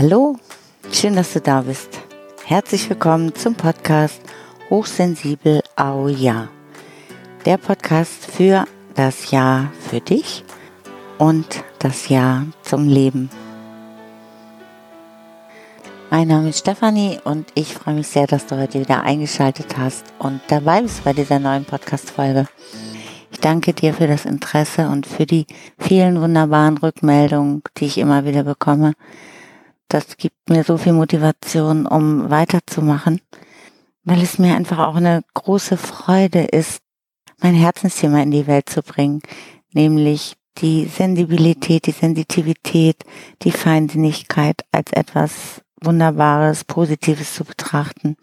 Hallo, schön, dass du da bist. Herzlich willkommen zum Podcast Hochsensibel Au Ja. Der Podcast für das Ja für dich und das Ja zum Leben. Mein Name ist Stefanie und ich freue mich sehr, dass du heute wieder eingeschaltet hast und dabei bist bei dieser neuen Podcast-Folge. Ich danke dir für das Interesse und für die vielen wunderbaren Rückmeldungen, die ich immer wieder bekomme das gibt mir so viel Motivation, um weiterzumachen, weil es mir einfach auch eine große Freude ist, mein Herzensthema in die Welt zu bringen, nämlich die Sensibilität, die Sensitivität, die Feinsinnigkeit als etwas Wunderbares, Positives zu betrachten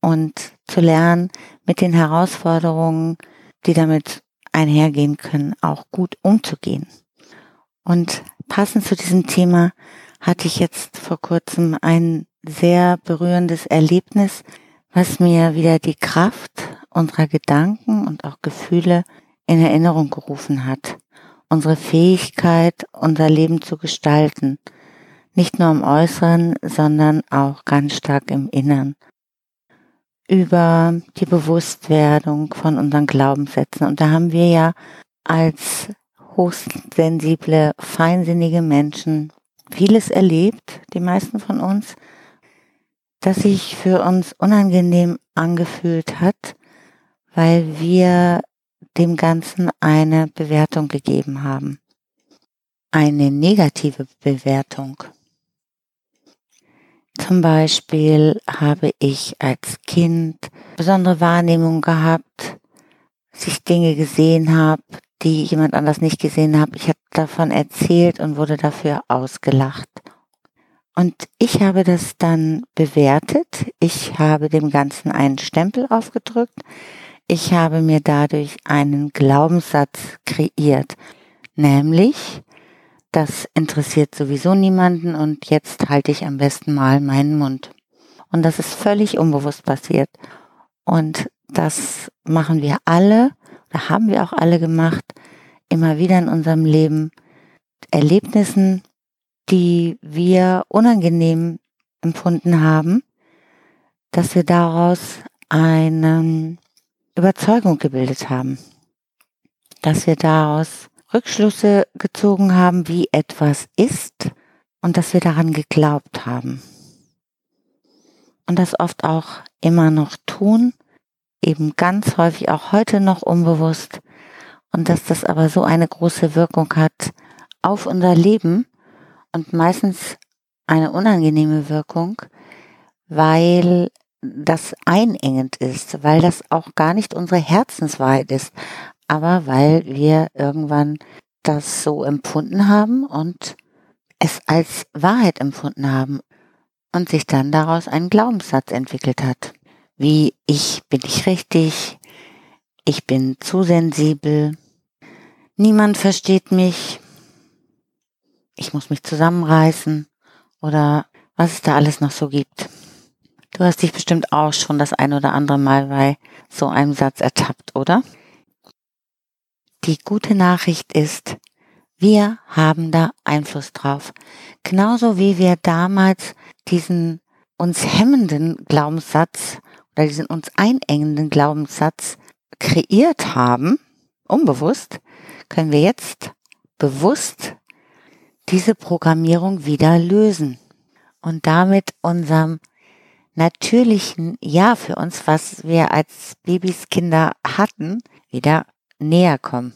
und zu lernen, mit den Herausforderungen, die damit einhergehen können, auch gut umzugehen. Und passend zu diesem Thema hatte ich jetzt vor kurzem ein sehr berührendes Erlebnis, was mir wieder die Kraft unserer Gedanken und auch Gefühle in Erinnerung gerufen hat. Unsere Fähigkeit, unser Leben zu gestalten. Nicht nur im Äußeren, sondern auch ganz stark im Innern. Über die Bewusstwerdung von unseren Glaubenssätzen. Und da haben wir ja als hochsensible, feinsinnige Menschen vieles erlebt, die meisten von uns, das sich für uns unangenehm angefühlt hat, weil wir dem Ganzen eine Bewertung gegeben haben. Eine negative Bewertung. Zum Beispiel habe ich als Kind besondere Wahrnehmungen gehabt, dass ich Dinge gesehen habe, die jemand anders nicht gesehen hat. Ich habe davon erzählt und wurde dafür ausgelacht. Und ich habe das dann bewertet. Ich habe dem Ganzen einen Stempel aufgedrückt. Ich habe mir dadurch einen Glaubenssatz kreiert, nämlich, das interessiert sowieso niemanden und jetzt halte ich am besten mal meinen Mund. Und das ist völlig unbewusst passiert. Und das machen wir alle da haben wir auch alle gemacht, immer wieder in unserem Leben Erlebnissen, die wir unangenehm empfunden haben, dass wir daraus eine Überzeugung gebildet haben, dass wir daraus Rückschlüsse gezogen haben, wie etwas ist und dass wir daran geglaubt haben. Und das oft auch immer noch tun eben ganz häufig auch heute noch unbewusst. Und dass das aber so eine große Wirkung hat auf unser Leben und meistens eine unangenehme Wirkung, weil das einengend ist, weil das auch gar nicht unsere Herzenswahrheit ist, aber weil wir irgendwann das so empfunden haben und es als Wahrheit empfunden haben und sich dann daraus ein Glaubenssatz entwickelt hat wie ich bin nicht richtig, ich bin zu sensibel, niemand versteht mich, ich muss mich zusammenreißen oder was es da alles noch so gibt. Du hast dich bestimmt auch schon das ein oder andere Mal bei so einem Satz ertappt, oder? Die gute Nachricht ist, wir haben da Einfluss drauf. Genauso wie wir damals diesen uns hemmenden Glaubenssatz oder diesen uns einengenden Glaubenssatz kreiert haben, unbewusst, können wir jetzt bewusst diese Programmierung wieder lösen und damit unserem natürlichen Ja für uns, was wir als Babys Kinder hatten, wieder näher kommen.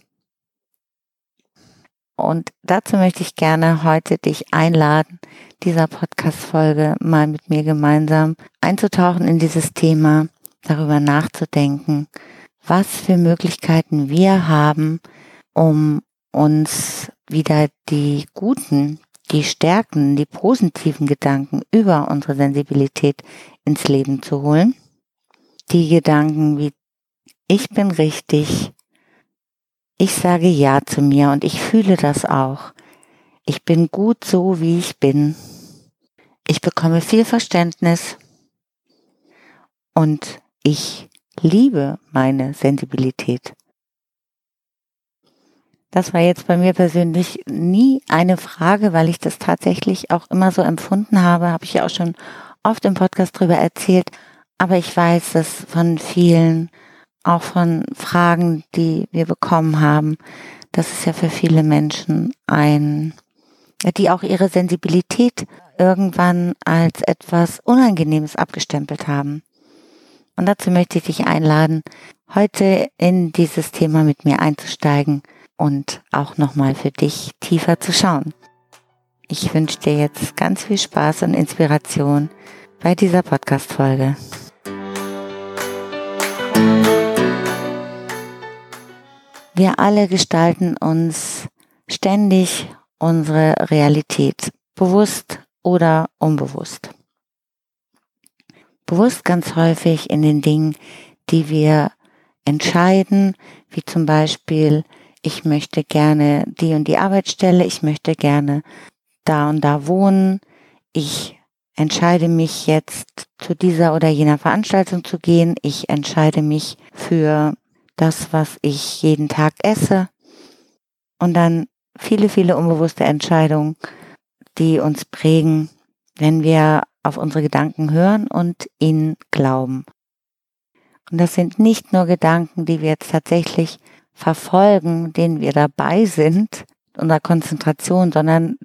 Und dazu möchte ich gerne heute dich einladen, dieser Podcast-Folge mal mit mir gemeinsam einzutauchen in dieses Thema, darüber nachzudenken, was für Möglichkeiten wir haben, um uns wieder die guten, die Stärken, die positiven Gedanken über unsere Sensibilität ins Leben zu holen. Die Gedanken wie ich bin richtig, ich sage Ja zu mir und ich fühle das auch. Ich bin gut so, wie ich bin. Ich bekomme viel Verständnis und ich liebe meine Sensibilität. Das war jetzt bei mir persönlich nie eine Frage, weil ich das tatsächlich auch immer so empfunden habe, habe ich ja auch schon oft im Podcast drüber erzählt, aber ich weiß dass von vielen, auch von Fragen, die wir bekommen haben, dass es ja für viele Menschen ein, die auch ihre Sensibilität irgendwann als etwas Unangenehmes abgestempelt haben. Und dazu möchte ich dich einladen, heute in dieses Thema mit mir einzusteigen und auch nochmal für dich tiefer zu schauen. Ich wünsche dir jetzt ganz viel Spaß und Inspiration bei dieser Podcast-Folge. Wir alle gestalten uns ständig unsere Realität, bewusst oder unbewusst. Bewusst ganz häufig in den Dingen, die wir entscheiden, wie zum Beispiel, ich möchte gerne die und die Arbeitsstelle, ich möchte gerne da und da wohnen, ich entscheide mich jetzt zu dieser oder jener Veranstaltung zu gehen, ich entscheide mich für das, was ich jeden Tag esse und dann viele, viele unbewusste Entscheidungen, die uns prägen, wenn wir auf unsere Gedanken hören und ihnen glauben. Und das sind nicht nur Gedanken, die wir jetzt tatsächlich verfolgen, denen wir dabei sind, unserer Konzentration, sondern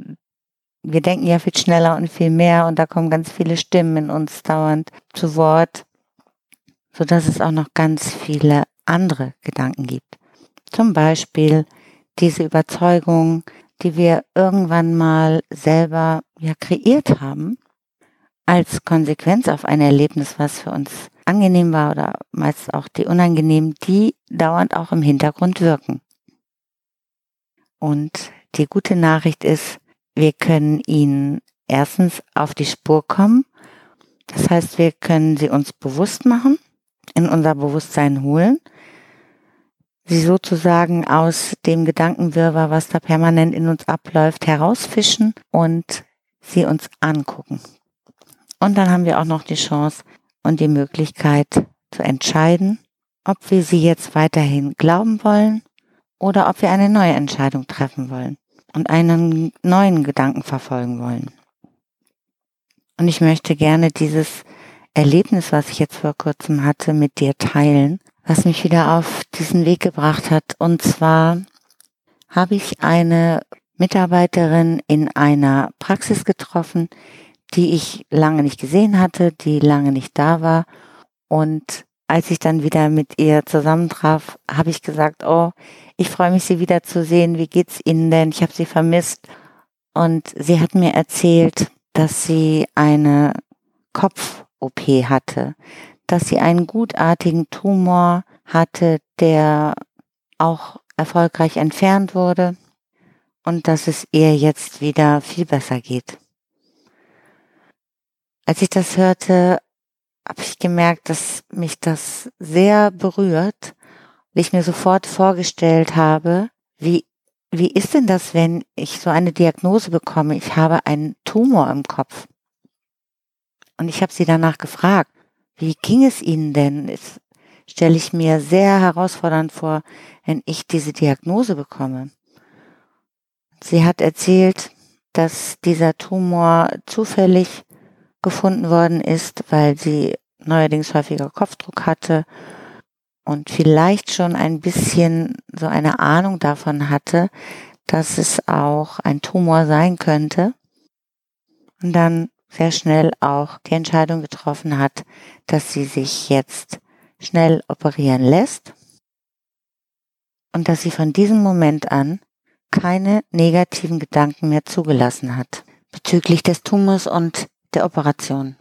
wir denken ja viel schneller und viel mehr und da kommen ganz viele Stimmen in uns dauernd zu Wort, so dass es auch noch ganz viele andere Gedanken gibt. Zum Beispiel diese Überzeugung, die wir irgendwann mal selber ja kreiert haben, als Konsequenz auf ein Erlebnis, was für uns angenehm war oder meist auch die unangenehmen, die dauernd auch im Hintergrund wirken. Und die gute Nachricht ist, wir können ihnen erstens auf die Spur kommen. Das heißt, wir können sie uns bewusst machen, in unser Bewusstsein holen sie sozusagen aus dem Gedankenwirrwarr, was da permanent in uns abläuft, herausfischen und sie uns angucken. Und dann haben wir auch noch die Chance und die Möglichkeit zu entscheiden, ob wir sie jetzt weiterhin glauben wollen oder ob wir eine neue Entscheidung treffen wollen und einen neuen Gedanken verfolgen wollen. Und ich möchte gerne dieses Erlebnis, was ich jetzt vor kurzem hatte, mit dir teilen, was mich wieder auf diesen Weg gebracht hat. Und zwar habe ich eine Mitarbeiterin in einer Praxis getroffen, die ich lange nicht gesehen hatte, die lange nicht da war. Und als ich dann wieder mit ihr zusammentraf, habe ich gesagt, oh, ich freue mich, Sie wieder zu sehen. Wie geht's Ihnen denn? Ich habe Sie vermisst. Und sie hat mir erzählt, dass sie eine Kopf-OP hatte dass sie einen gutartigen Tumor hatte, der auch erfolgreich entfernt wurde und dass es ihr jetzt wieder viel besser geht. Als ich das hörte, habe ich gemerkt, dass mich das sehr berührt und ich mir sofort vorgestellt habe, wie, wie ist denn das, wenn ich so eine Diagnose bekomme, ich habe einen Tumor im Kopf. Und ich habe sie danach gefragt, wie ging es Ihnen denn? Das stelle ich mir sehr herausfordernd vor, wenn ich diese Diagnose bekomme. Sie hat erzählt, dass dieser Tumor zufällig gefunden worden ist, weil sie neuerdings häufiger Kopfdruck hatte und vielleicht schon ein bisschen so eine Ahnung davon hatte, dass es auch ein Tumor sein könnte. Und dann sehr schnell auch die Entscheidung getroffen hat, dass sie sich jetzt schnell operieren lässt und dass sie von diesem Moment an keine negativen Gedanken mehr zugelassen hat bezüglich des Tumors und der Operation.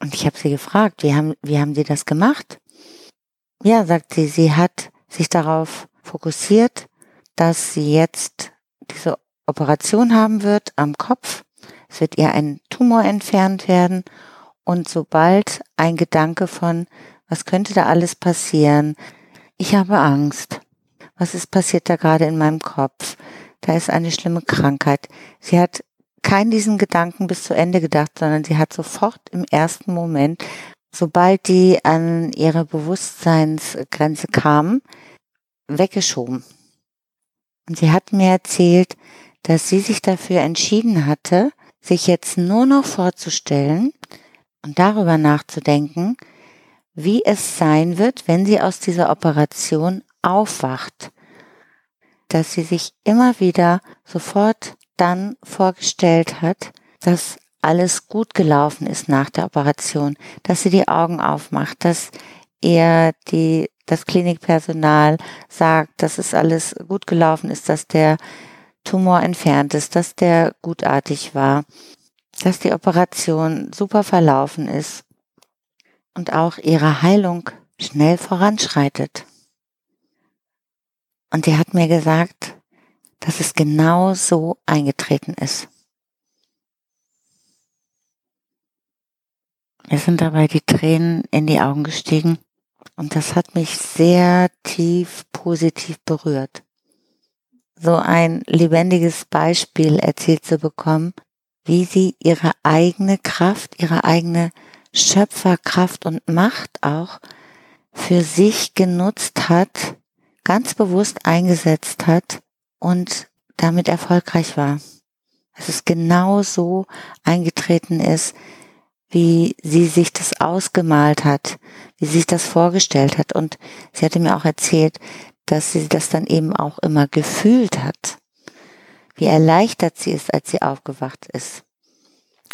Und ich habe sie gefragt, wie haben, wie haben Sie das gemacht? Ja, sagt sie, sie hat sich darauf fokussiert, dass sie jetzt diese Operation haben wird am Kopf es wird ihr ein Tumor entfernt werden und sobald ein Gedanke von, was könnte da alles passieren? Ich habe Angst. Was ist passiert da gerade in meinem Kopf? Da ist eine schlimme Krankheit. Sie hat keinen diesen Gedanken bis zu Ende gedacht, sondern sie hat sofort im ersten Moment, sobald die an ihre Bewusstseinsgrenze kam, weggeschoben. Und sie hat mir erzählt, dass sie sich dafür entschieden hatte, sich jetzt nur noch vorzustellen und darüber nachzudenken, wie es sein wird, wenn sie aus dieser Operation aufwacht. Dass sie sich immer wieder sofort dann vorgestellt hat, dass alles gut gelaufen ist nach der Operation, dass sie die Augen aufmacht, dass ihr die, das Klinikpersonal sagt, dass es alles gut gelaufen ist, dass der Tumor entfernt ist, dass der gutartig war, dass die Operation super verlaufen ist und auch ihre Heilung schnell voranschreitet. Und sie hat mir gesagt, dass es genau so eingetreten ist. Mir sind dabei die Tränen in die Augen gestiegen und das hat mich sehr tief positiv berührt. So ein lebendiges Beispiel erzählt zu bekommen, wie sie ihre eigene Kraft, ihre eigene Schöpferkraft und Macht auch für sich genutzt hat, ganz bewusst eingesetzt hat und damit erfolgreich war. Dass es genau so eingetreten ist, wie sie sich das ausgemalt hat, wie sie sich das vorgestellt hat. Und sie hatte mir auch erzählt, dass sie das dann eben auch immer gefühlt hat, wie erleichtert sie ist, als sie aufgewacht ist.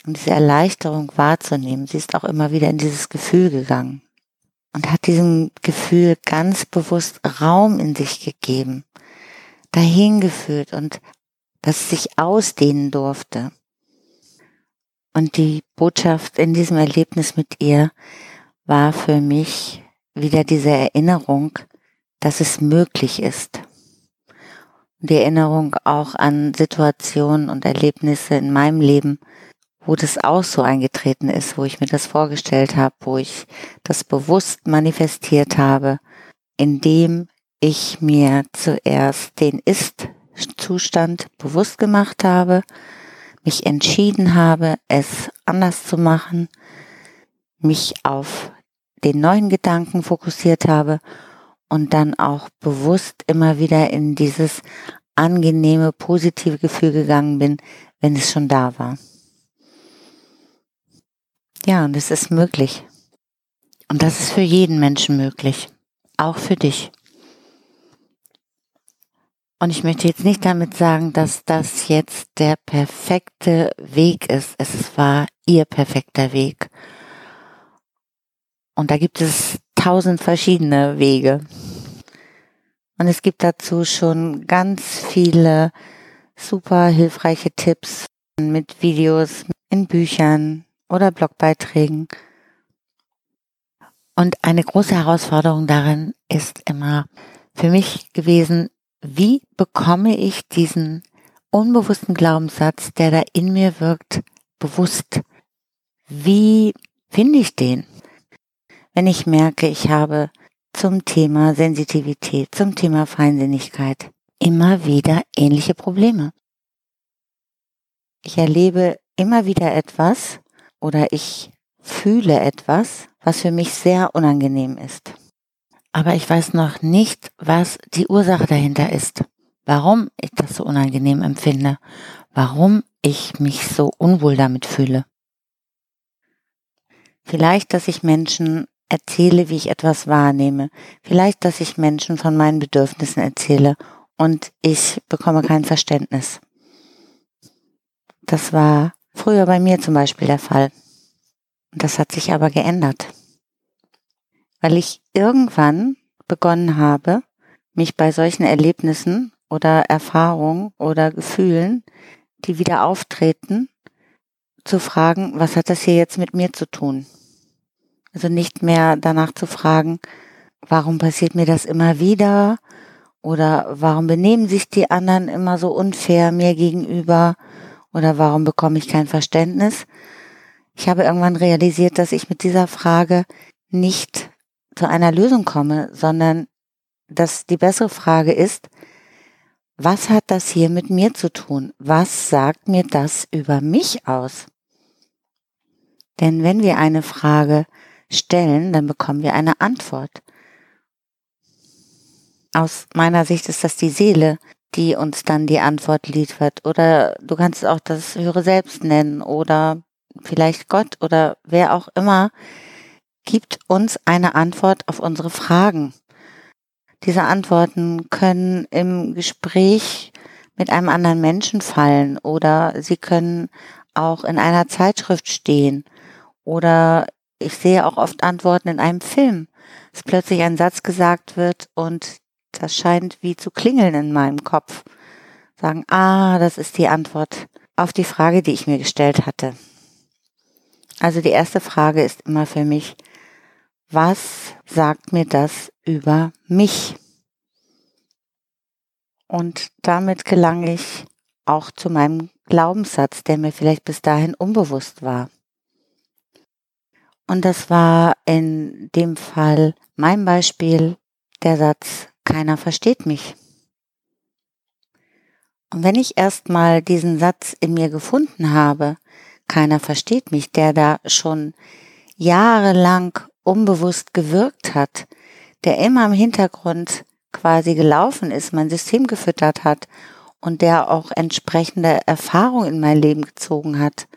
Und diese Erleichterung wahrzunehmen, sie ist auch immer wieder in dieses Gefühl gegangen und hat diesem Gefühl ganz bewusst Raum in sich gegeben, dahin gefühlt und dass es sich ausdehnen durfte. Und die Botschaft in diesem Erlebnis mit ihr war für mich wieder diese Erinnerung, dass es möglich ist. Die Erinnerung auch an Situationen und Erlebnisse in meinem Leben, wo das auch so eingetreten ist, wo ich mir das vorgestellt habe, wo ich das bewusst manifestiert habe, indem ich mir zuerst den Ist-Zustand bewusst gemacht habe, mich entschieden habe, es anders zu machen, mich auf den neuen Gedanken fokussiert habe und dann auch bewusst immer wieder in dieses angenehme, positive Gefühl gegangen bin, wenn es schon da war. Ja, und es ist möglich. Und das ist für jeden Menschen möglich. Auch für dich. Und ich möchte jetzt nicht damit sagen, dass das jetzt der perfekte Weg ist. Es war ihr perfekter Weg. Und da gibt es tausend verschiedene Wege. Und es gibt dazu schon ganz viele super hilfreiche Tipps mit Videos, in Büchern oder Blogbeiträgen. Und eine große Herausforderung darin ist immer für mich gewesen, wie bekomme ich diesen unbewussten Glaubenssatz, der da in mir wirkt, bewusst? Wie finde ich den? Wenn ich merke, ich habe zum Thema Sensitivität, zum Thema Feinsinnigkeit immer wieder ähnliche Probleme. Ich erlebe immer wieder etwas oder ich fühle etwas, was für mich sehr unangenehm ist aber ich weiß noch nicht, was die Ursache dahinter ist. Warum ich das so unangenehm empfinde. Warum ich mich so unwohl damit fühle. Vielleicht, dass ich Menschen erzähle, wie ich etwas wahrnehme. Vielleicht, dass ich Menschen von meinen Bedürfnissen erzähle und ich bekomme kein Verständnis. Das war früher bei mir zum Beispiel der Fall. Das hat sich aber geändert weil ich irgendwann begonnen habe, mich bei solchen Erlebnissen oder Erfahrungen oder Gefühlen, die wieder auftreten, zu fragen, was hat das hier jetzt mit mir zu tun? Also nicht mehr danach zu fragen, warum passiert mir das immer wieder oder warum benehmen sich die anderen immer so unfair mir gegenüber oder warum bekomme ich kein Verständnis? Ich habe irgendwann realisiert, dass ich mit dieser Frage nicht zu einer Lösung komme, sondern dass die bessere Frage ist, was hat das hier mit mir zu tun? Was sagt mir das über mich aus? Denn wenn wir eine Frage stellen, dann bekommen wir eine Antwort. Aus meiner Sicht ist das die Seele, die uns dann die Antwort liefert. Oder du kannst auch das höhere Selbst nennen oder vielleicht Gott oder wer auch immer gibt uns eine Antwort auf unsere Fragen. Diese Antworten können im Gespräch mit einem anderen Menschen fallen oder sie können auch in einer Zeitschrift stehen oder ich sehe auch oft Antworten in einem Film, dass plötzlich ein Satz gesagt wird und das scheint wie zu klingeln in meinem Kopf. Sagen, ah, das ist die Antwort auf die Frage, die ich mir gestellt hatte. Also die erste Frage ist immer für mich, was sagt mir das über mich? Und damit gelange ich auch zu meinem Glaubenssatz, der mir vielleicht bis dahin unbewusst war. Und das war in dem Fall mein Beispiel der Satz, keiner versteht mich. Und wenn ich erstmal diesen Satz in mir gefunden habe, keiner versteht mich, der da schon jahrelang unbewusst gewirkt hat, der immer im Hintergrund quasi gelaufen ist, mein System gefüttert hat und der auch entsprechende Erfahrungen in mein Leben gezogen hat,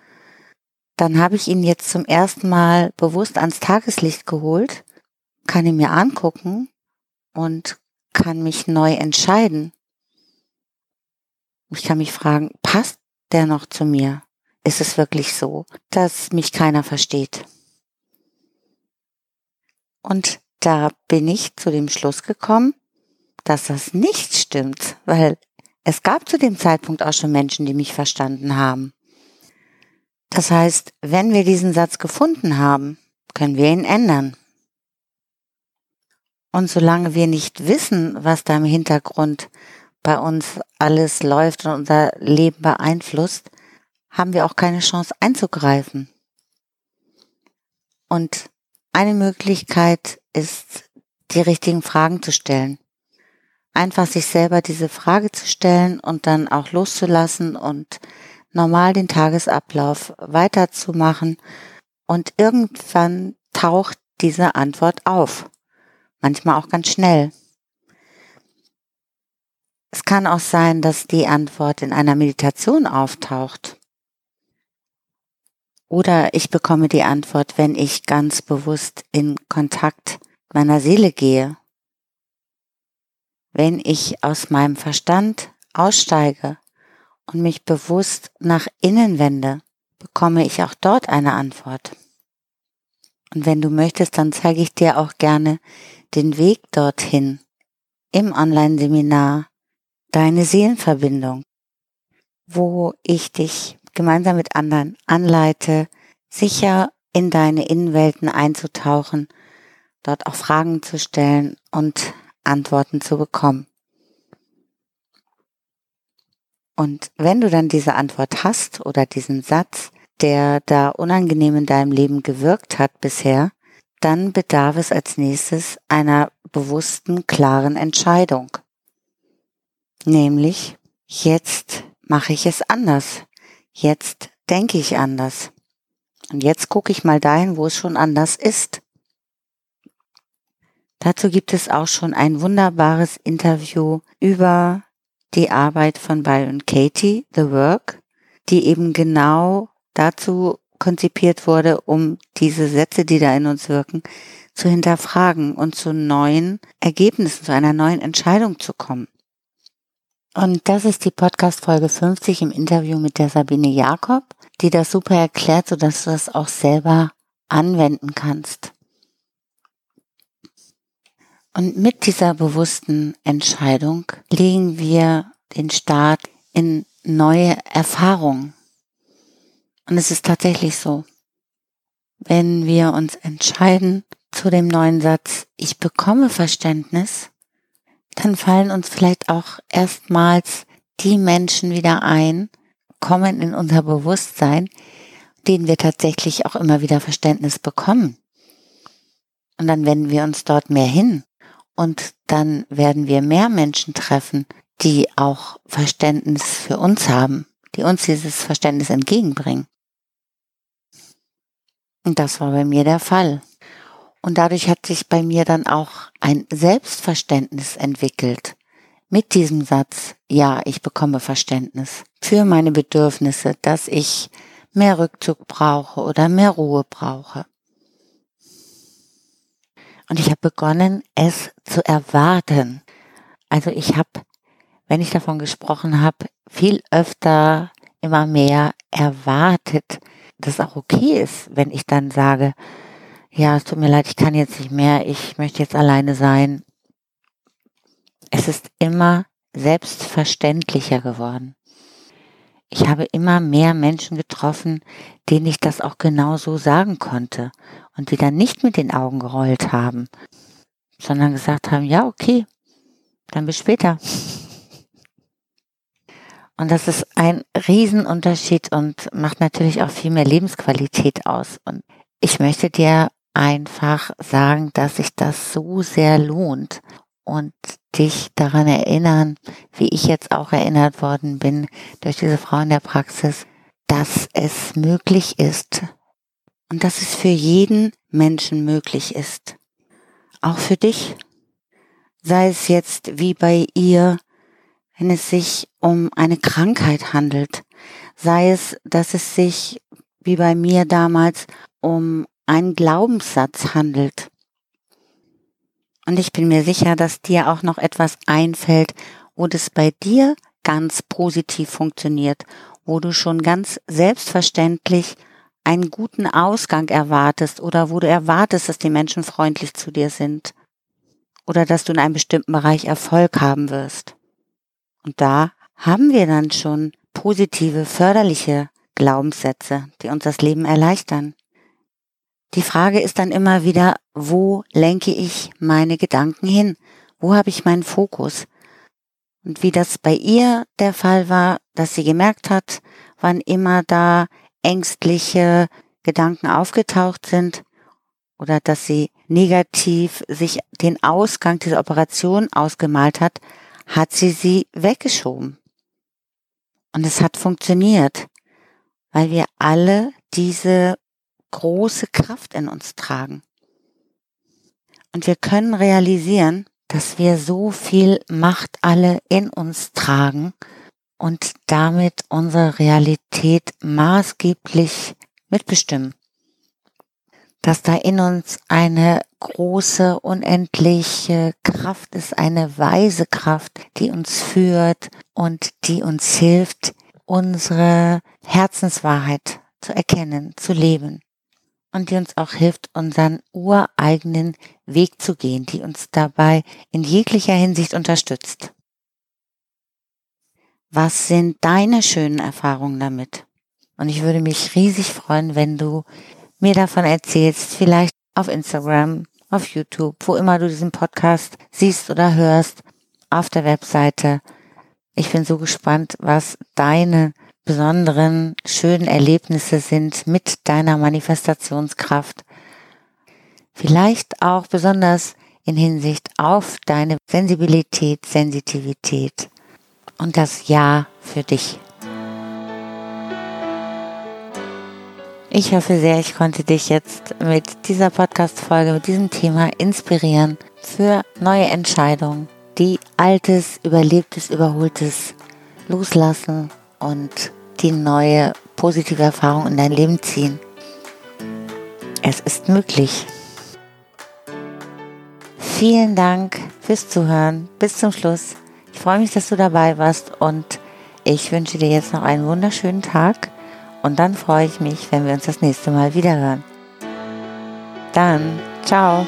dann habe ich ihn jetzt zum ersten Mal bewusst ans Tageslicht geholt, kann ihn mir angucken und kann mich neu entscheiden. Ich kann mich fragen, passt der noch zu mir? Ist es wirklich so, dass mich keiner versteht? Und da bin ich zu dem Schluss gekommen, dass das nicht stimmt, weil es gab zu dem Zeitpunkt auch schon Menschen, die mich verstanden haben. Das heißt, wenn wir diesen Satz gefunden haben, können wir ihn ändern. Und solange wir nicht wissen, was da im Hintergrund bei uns alles läuft und unser Leben beeinflusst, haben wir auch keine Chance einzugreifen. Und eine Möglichkeit ist, die richtigen Fragen zu stellen. Einfach sich selber diese Frage zu stellen und dann auch loszulassen und normal den Tagesablauf weiterzumachen und irgendwann taucht diese Antwort auf. Manchmal auch ganz schnell. Es kann auch sein, dass die Antwort in einer Meditation auftaucht. Oder ich bekomme die Antwort, wenn ich ganz bewusst in Kontakt meiner Seele gehe. Wenn ich aus meinem Verstand aussteige und mich bewusst nach innen wende, bekomme ich auch dort eine Antwort. Und wenn du möchtest, dann zeige ich dir auch gerne den Weg dorthin im Online-Seminar Deine Seelenverbindung, wo ich dich gemeinsam mit anderen anleite, sicher in deine Innenwelten einzutauchen, dort auch Fragen zu stellen und Antworten zu bekommen. Und wenn du dann diese Antwort hast oder diesen Satz, der da unangenehm in deinem Leben gewirkt hat bisher, dann bedarf es als nächstes einer bewussten, klaren Entscheidung. Nämlich, jetzt mache ich es anders. Jetzt denke ich anders. Und jetzt gucke ich mal dahin, wo es schon anders ist. Dazu gibt es auch schon ein wunderbares Interview über die Arbeit von Byron Katie, The Work, die eben genau dazu konzipiert wurde, um diese Sätze, die da in uns wirken, zu hinterfragen und zu neuen Ergebnissen, zu einer neuen Entscheidung zu kommen. Und das ist die Podcast Folge 50 im Interview mit der Sabine Jakob, die das super erklärt, sodass du das auch selber anwenden kannst. Und mit dieser bewussten Entscheidung legen wir den Start in neue Erfahrungen. Und es ist tatsächlich so, wenn wir uns entscheiden zu dem neuen Satz, ich bekomme Verständnis, dann fallen uns vielleicht auch erstmals die Menschen wieder ein, kommen in unser Bewusstsein, denen wir tatsächlich auch immer wieder Verständnis bekommen. Und dann wenden wir uns dort mehr hin. Und dann werden wir mehr Menschen treffen, die auch Verständnis für uns haben, die uns dieses Verständnis entgegenbringen. Und das war bei mir der Fall. Und dadurch hat sich bei mir dann auch ein Selbstverständnis entwickelt mit diesem Satz, ja, ich bekomme Verständnis für meine Bedürfnisse, dass ich mehr Rückzug brauche oder mehr Ruhe brauche. Und ich habe begonnen, es zu erwarten. Also ich habe, wenn ich davon gesprochen habe, viel öfter immer mehr erwartet, dass es auch okay ist, wenn ich dann sage, ja, es tut mir leid, ich kann jetzt nicht mehr, ich möchte jetzt alleine sein. Es ist immer selbstverständlicher geworden. Ich habe immer mehr Menschen getroffen, denen ich das auch genau so sagen konnte und die dann nicht mit den Augen gerollt haben, sondern gesagt haben, ja, okay, dann bis später. Und das ist ein Riesenunterschied und macht natürlich auch viel mehr Lebensqualität aus. Und ich möchte dir einfach sagen, dass sich das so sehr lohnt und dich daran erinnern, wie ich jetzt auch erinnert worden bin durch diese Frau in der Praxis, dass es möglich ist und dass es für jeden Menschen möglich ist. Auch für dich. Sei es jetzt wie bei ihr, wenn es sich um eine Krankheit handelt. Sei es, dass es sich wie bei mir damals um einen Glaubenssatz handelt. Und ich bin mir sicher, dass dir auch noch etwas einfällt, wo das bei dir ganz positiv funktioniert, wo du schon ganz selbstverständlich einen guten Ausgang erwartest oder wo du erwartest, dass die Menschen freundlich zu dir sind oder dass du in einem bestimmten Bereich Erfolg haben wirst. Und da haben wir dann schon positive, förderliche Glaubenssätze, die uns das Leben erleichtern. Die Frage ist dann immer wieder, wo lenke ich meine Gedanken hin? Wo habe ich meinen Fokus? Und wie das bei ihr der Fall war, dass sie gemerkt hat, wann immer da ängstliche Gedanken aufgetaucht sind oder dass sie negativ sich den Ausgang dieser Operation ausgemalt hat, hat sie sie weggeschoben. Und es hat funktioniert, weil wir alle diese große Kraft in uns tragen. Und wir können realisieren, dass wir so viel Macht alle in uns tragen und damit unsere Realität maßgeblich mitbestimmen. Dass da in uns eine große, unendliche Kraft ist, eine weise Kraft, die uns führt und die uns hilft, unsere Herzenswahrheit zu erkennen, zu leben und die uns auch hilft, unseren ureigenen Weg zu gehen, die uns dabei in jeglicher Hinsicht unterstützt. Was sind deine schönen Erfahrungen damit? Und ich würde mich riesig freuen, wenn du mir davon erzählst, vielleicht auf Instagram, auf YouTube, wo immer du diesen Podcast siehst oder hörst, auf der Webseite. Ich bin so gespannt, was deine besonderen, schönen Erlebnisse sind mit deiner Manifestationskraft. Vielleicht auch besonders in Hinsicht auf deine Sensibilität, Sensitivität und das Ja für dich. Ich hoffe sehr, ich konnte dich jetzt mit dieser Podcast-Folge, mit diesem Thema inspirieren für neue Entscheidungen, die Altes, Überlebtes, Überholtes loslassen und die neue positive Erfahrung in dein Leben ziehen. Es ist möglich. Vielen Dank fürs Zuhören. Bis zum Schluss. Ich freue mich, dass du dabei warst und ich wünsche dir jetzt noch einen wunderschönen Tag und dann freue ich mich, wenn wir uns das nächste Mal wieder hören. Dann, ciao.